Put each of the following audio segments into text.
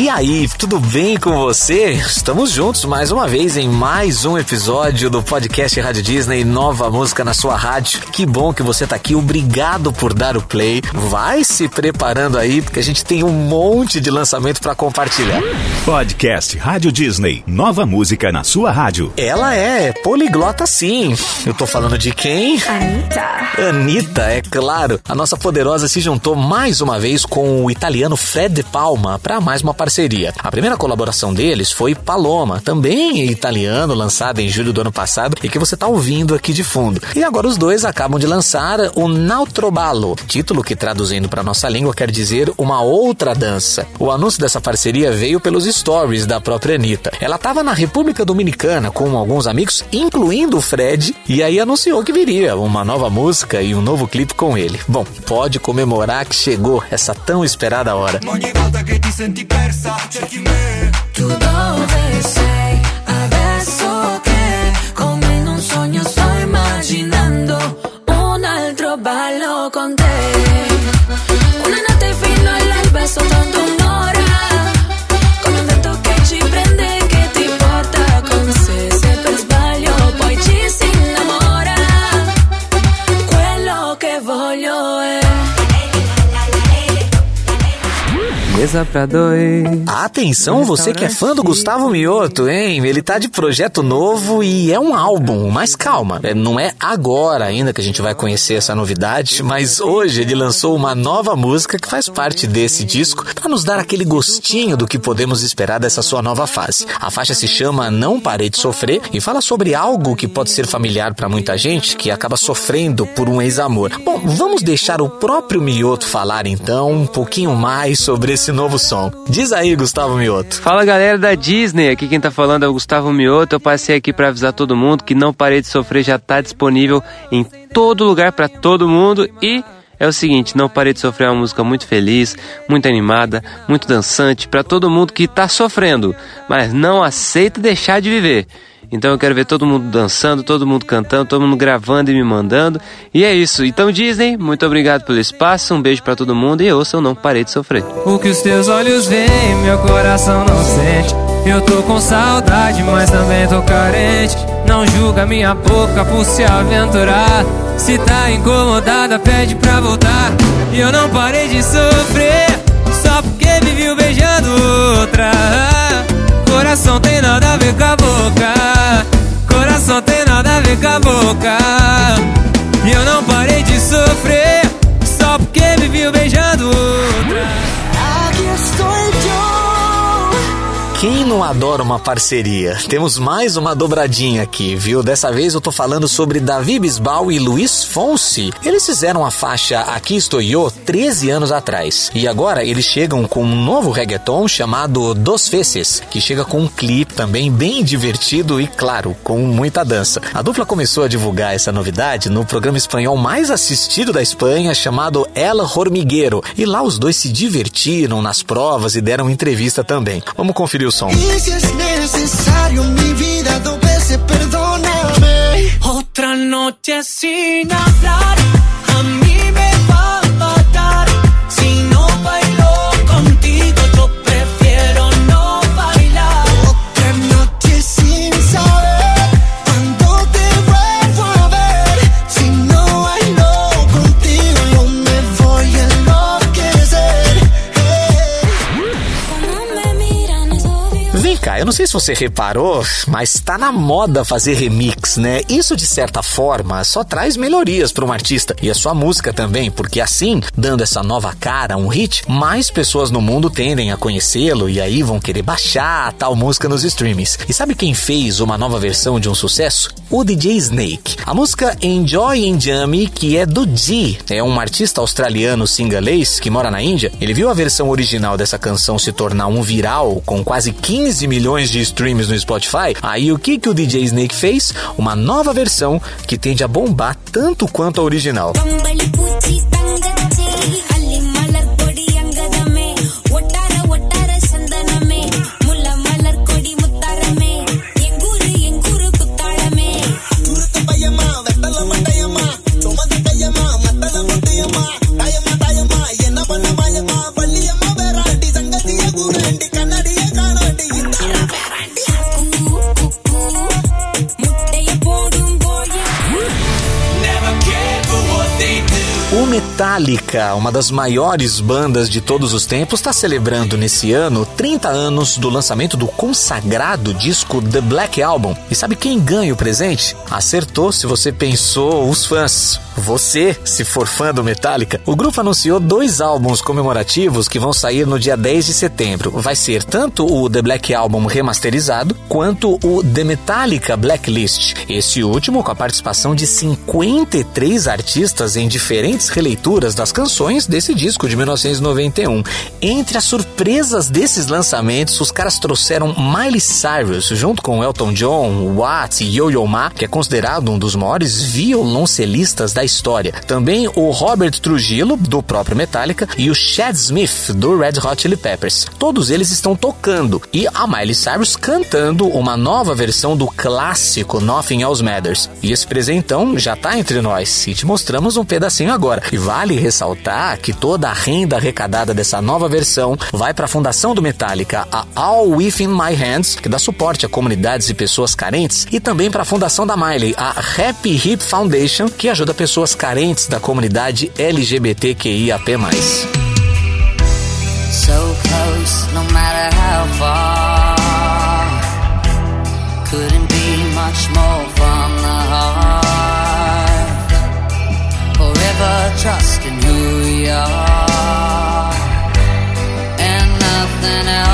E aí, tudo bem com você? Estamos juntos mais uma vez em mais um episódio do podcast Rádio Disney Nova Música na sua rádio. Que bom que você tá aqui. Obrigado por dar o play. Vai se preparando aí porque a gente tem um monte de lançamento para compartilhar. Podcast Rádio Disney Nova Música na sua rádio. Ela é poliglota sim. Eu tô falando de quem? Anitta. Anitta, é claro. A nossa poderosa se juntou mais uma vez com o italiano Fred De Palma para mais uma parceria. A primeira colaboração deles foi Paloma, também italiano, lançada em julho do ano passado e que você está ouvindo aqui de fundo. E agora os dois acabam de lançar o Nautrobalo, título que traduzindo para nossa língua quer dizer uma outra dança. O anúncio dessa parceria veio pelos stories da própria Anitta. Ela estava na República Dominicana com alguns amigos, incluindo o Fred, e aí anunciou que viria uma nova música e um novo clipe com ele. Bom, pode comemorar que chegou essa tão esperada hora. sahte kimi Dudağı Mesa pra dois. Atenção, você que é fã do Gustavo Mioto, hein? Ele tá de projeto novo e é um álbum, mas calma, é, não é agora ainda que a gente vai conhecer essa novidade, mas hoje ele lançou uma nova música que faz parte desse disco para nos dar aquele gostinho do que podemos esperar dessa sua nova fase. A faixa se chama Não Parei de Sofrer e fala sobre algo que pode ser familiar para muita gente que acaba sofrendo por um ex-amor. Bom, vamos deixar o próprio Mioto falar então um pouquinho mais sobre esse novo som. Diz aí, Gustavo Mioto. Fala galera da Disney, aqui quem tá falando é o Gustavo Mioto. Eu passei aqui pra avisar todo mundo que Não Parei de Sofrer já tá disponível em todo lugar pra todo mundo e é o seguinte, Não Parei de Sofrer é uma música muito feliz, muito animada, muito dançante pra todo mundo que tá sofrendo, mas não aceita deixar de viver. Então eu quero ver todo mundo dançando, todo mundo cantando, todo mundo gravando e me mandando. E é isso. Então Disney, muito obrigado pelo espaço, um beijo pra todo mundo e ouçam Não Parei de Sofrer. O que os teus olhos veem, meu coração não sente. Eu tô com saudade, mas também tô carente. Não julga minha boca por se aventurar. Se tá incomodada, pede pra voltar. E eu não parei de sofrer, só porque me viu beijando outra. Coração tem nada a ver com a boca. Coração tem nada a ver com a boca. E eu não parei de sofrer, só porque me viu beijando outra. Aquí estoy yo. Quem não adora uma parceria? Temos mais uma dobradinha aqui, viu? Dessa vez eu tô falando sobre Davi Bisbal e Luiz Fonsi. Eles fizeram a faixa Aqui Estou Eu 13 anos atrás. E agora eles chegam com um novo reggaeton chamado Dos Feces, que chega com um clipe também bem divertido e, claro, com muita dança. A dupla começou a divulgar essa novidade no programa espanhol mais assistido da Espanha, chamado El Hormiguero. E lá os dois se divertiram nas provas e deram entrevista também. Vamos conferir Y si es necesario mi vida dos veces, perdóname. Otra noche sin hablar, se você reparou, mas tá na moda fazer remix, né? Isso de certa forma só traz melhorias para um artista e a sua música também, porque assim, dando essa nova cara a um hit, mais pessoas no mundo tendem a conhecê-lo e aí vão querer baixar a tal música nos streamings. E sabe quem fez uma nova versão de um sucesso? O DJ Snake. A música Enjoy Enjami, que é do G, é um artista australiano singalês que mora na Índia. Ele viu a versão original dessa canção se tornar um viral com quase 15 milhões de streams no Spotify. Aí o que que o DJ Snake fez? Uma nova versão que tende a bombar tanto quanto a original. Metallica, uma das maiores bandas de todos os tempos, está celebrando nesse ano 30 anos do lançamento do consagrado disco The Black Album. E sabe quem ganha o presente? Acertou se você pensou os fãs. Você, se for fã do Metallica, o grupo anunciou dois álbuns comemorativos que vão sair no dia 10 de setembro. Vai ser tanto o The Black Album remasterizado quanto o The Metallica Blacklist. Esse último com a participação de 53 artistas em diferentes releituras das canções desse disco de 1991. Entre as surpresas desses lançamentos, os caras trouxeram Miley Cyrus junto com Elton John, Watts e Yo-Yo Ma, que é considerado um dos maiores violoncelistas da história. Também o Robert Trujillo, do próprio Metallica, e o Chad Smith, do Red Hot Chili Peppers. Todos eles estão tocando e a Miley Cyrus cantando uma nova versão do clássico Nothing Else Matters. E esse presentão já tá entre nós e te mostramos um pedacinho agora. E vale ressaltar que toda a renda arrecadada dessa nova versão vai para a fundação do Metallica, a All Within My Hands, que dá suporte a comunidades e pessoas carentes, e também para a fundação da Miley, a Happy Hip Foundation, que ajuda pessoas carentes da comunidade LGBTQIAP+. so close, no matter how far. Couldn't be much more from the heart. Forever trusting and nothing else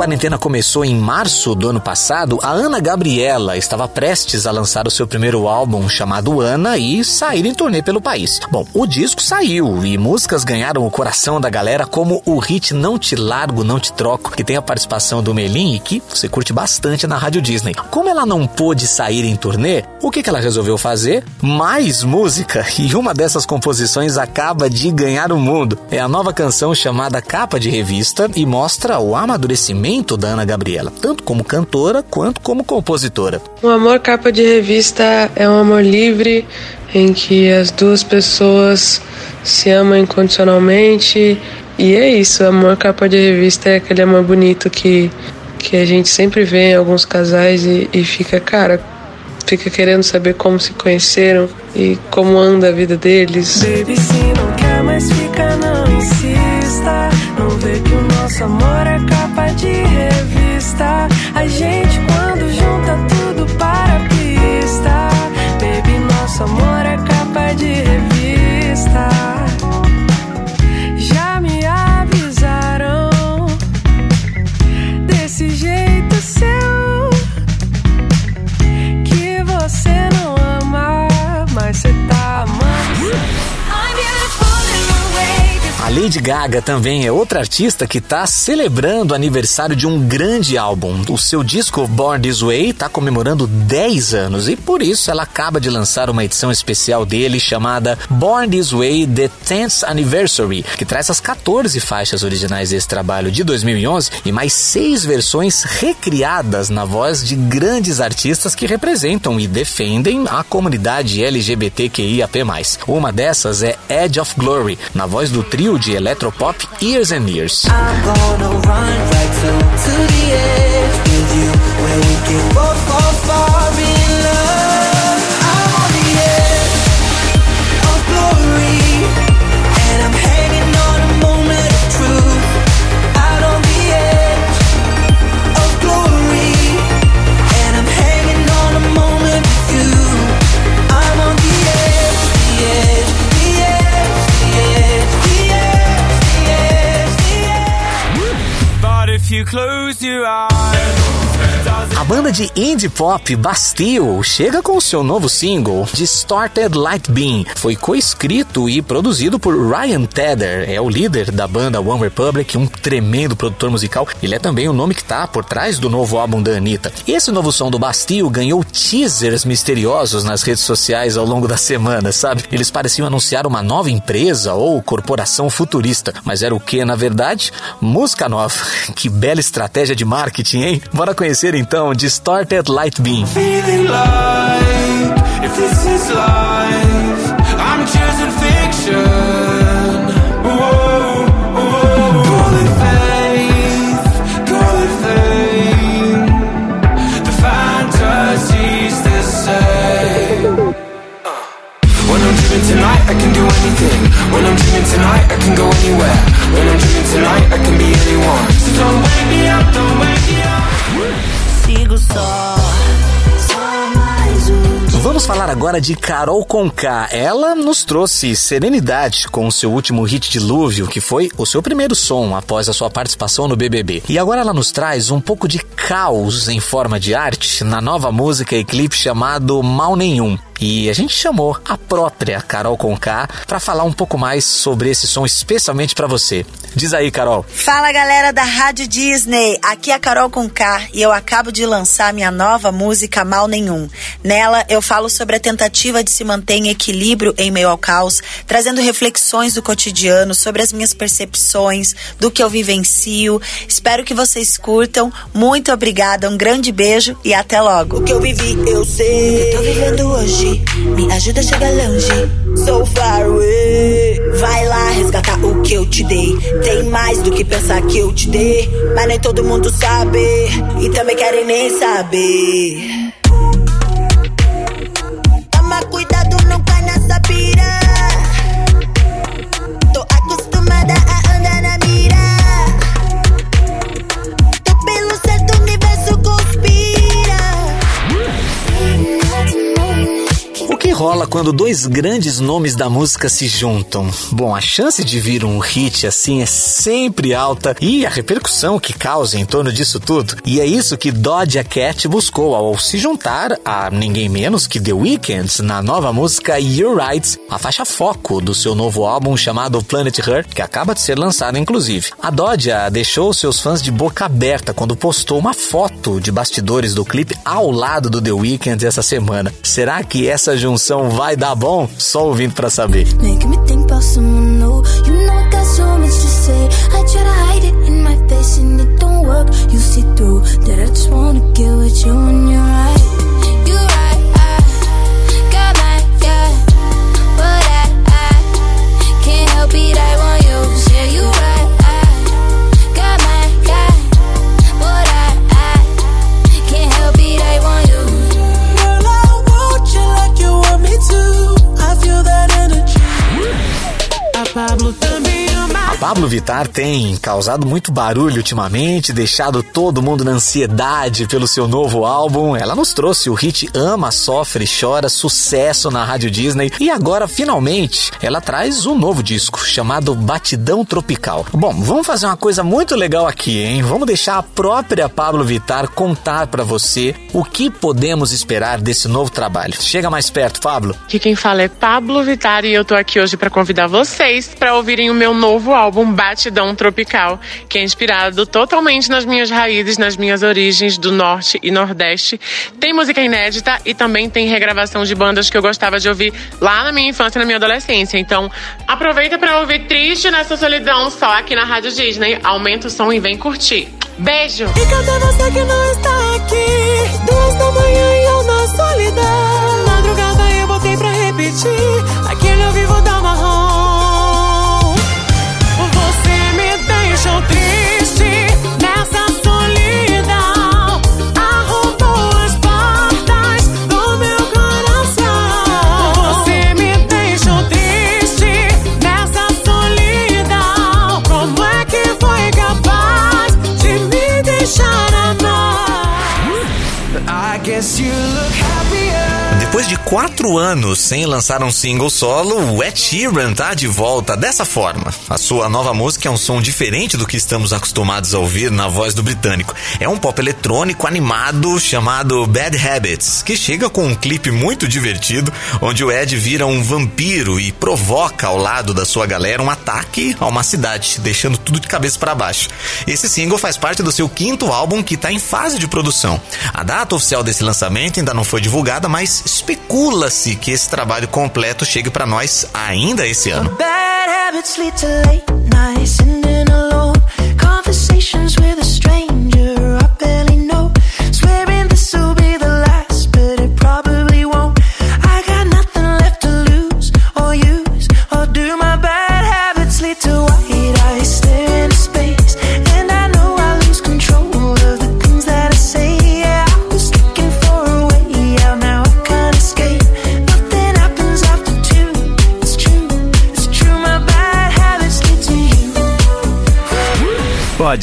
quarentena começou em março do ano passado, a Ana Gabriela estava prestes a lançar o seu primeiro álbum chamado Ana e sair em turnê pelo país. Bom, o disco saiu e músicas ganharam o coração da galera, como o hit Não Te Largo, Não Te Troco, que tem a participação do Melim e que você curte bastante na Rádio Disney. Como ela não pôde sair em turnê, o que, que ela resolveu fazer? Mais música e uma dessas composições acaba de ganhar o mundo. É a nova canção chamada Capa de Revista e mostra o amadurecimento da Ana Gabriela, tanto como cantora quanto como compositora. O amor capa de revista é um amor livre em que as duas pessoas se amam incondicionalmente e é isso. Amor capa de revista é aquele amor bonito que, que a gente sempre vê em alguns casais e, e fica, cara, fica querendo saber como se conheceram e como anda a vida deles. Baby, se não quer mais fica, não insista. Não vê que o nosso amor é capa de revista. A gente, Lady Gaga também é outra artista que está celebrando o aniversário de um grande álbum. O seu disco Born This Way está comemorando 10 anos e por isso ela acaba de lançar uma edição especial dele chamada Born This Way The 10th Anniversary, que traz as 14 faixas originais desse trabalho de 2011 e mais seis versões recriadas na voz de grandes artistas que representam e defendem a comunidade LGBTQIAP+. Uma dessas é Edge of Glory, na voz do trio de eletropop Years and Years. Your eyes uh, De indie pop Bastille chega com seu novo single, Distorted Light Beam. Foi coescrito e produzido por Ryan Tedder, é o líder da banda One Republic, um tremendo produtor musical. Ele é também o nome que tá por trás do novo álbum da Anitta. Esse novo som do Bastille ganhou teasers misteriosos nas redes sociais ao longo da semana, sabe? Eles pareciam anunciar uma nova empresa ou corporação futurista, mas era o que na verdade? Música nova. Que bela estratégia de marketing, hein? Bora conhecer então Distorted Started light Beam. feeling agora de Carol Conká. Ela nos trouxe serenidade com o seu último hit Dilúvio, que foi o seu primeiro som após a sua participação no BBB. E agora ela nos traz um pouco de caos em forma de arte na nova música e clipe chamado Mal Nenhum. E a gente chamou a própria Carol Conká para falar um pouco mais sobre esse som, especialmente para você. Diz aí, Carol. Fala galera da Rádio Disney, aqui é a Carol Conká e eu acabo de lançar minha nova música Mal Nenhum. Nela eu falo sobre a tentativa de se manter em equilíbrio em meio ao caos, trazendo reflexões do cotidiano sobre as minhas percepções, do que eu vivencio. Espero que vocês curtam. Muito obrigada, um grande beijo e até logo. O que eu vivi, eu sei. Eu tô vivendo hoje, me ajuda a chegar longe. So far away. Vai lá resgatar o que eu te dei. Tem mais do que pensar que eu te dei. Mas nem todo mundo sabe. E também querem nem saber. Toma cuidado, não cai nessa pira. Rola quando dois grandes nomes da música se juntam? Bom, a chance de vir um hit assim é sempre alta e a repercussão que causa em torno disso tudo. E é isso que Doja Cat buscou ao se juntar a ninguém menos que The Weeknd na nova música You're Right, a faixa foco do seu novo álbum chamado Planet Her, que acaba de ser lançado inclusive. A Doja deixou seus fãs de boca aberta quando postou uma foto de bastidores do clipe ao lado do The Weeknd essa semana. Será que essa junção vai dar bom? Só ouvindo pra saber. You see through that I just wanna get with you. You're right. Vittar tem causado muito barulho ultimamente, deixado todo mundo na ansiedade pelo seu novo álbum. Ela nos trouxe o hit Ama, Sofre, Chora, sucesso na Rádio Disney. E agora, finalmente, ela traz um novo disco chamado Batidão Tropical. Bom, vamos fazer uma coisa muito legal aqui, hein? Vamos deixar a própria Pablo Vittar contar pra você o que podemos esperar desse novo trabalho. Chega mais perto, Pablo. Aqui quem fala é Pablo Vittar e eu tô aqui hoje para convidar vocês para ouvirem o meu novo álbum Batidão Tropical, que é inspirado totalmente nas minhas raízes, nas minhas origens do norte e nordeste. Tem música inédita e também tem regravação de bandas que eu gostava de ouvir lá na minha infância e na minha adolescência. Então, aproveita para ouvir Triste nessa solidão só aqui na Rádio Disney. Aumenta o som e vem curtir. Beijo! E cadê você que não está aqui? Duas da manhã e eu na solidão. Madrugada eu botei pra repetir. Quatro anos sem lançar um single solo, o Ed Sheeran tá de volta dessa forma. A sua nova música é um som diferente do que estamos acostumados a ouvir na voz do britânico. É um pop eletrônico animado chamado Bad Habits, que chega com um clipe muito divertido, onde o Ed vira um vampiro e provoca ao lado da sua galera um ataque a uma cidade, deixando tudo de cabeça para baixo. Esse single faz parte do seu quinto álbum que está em fase de produção. A data oficial desse lançamento ainda não foi divulgada, mas especula-se que esse trabalho completo chegue para nós ainda esse ano. Bad habits lead to late nights,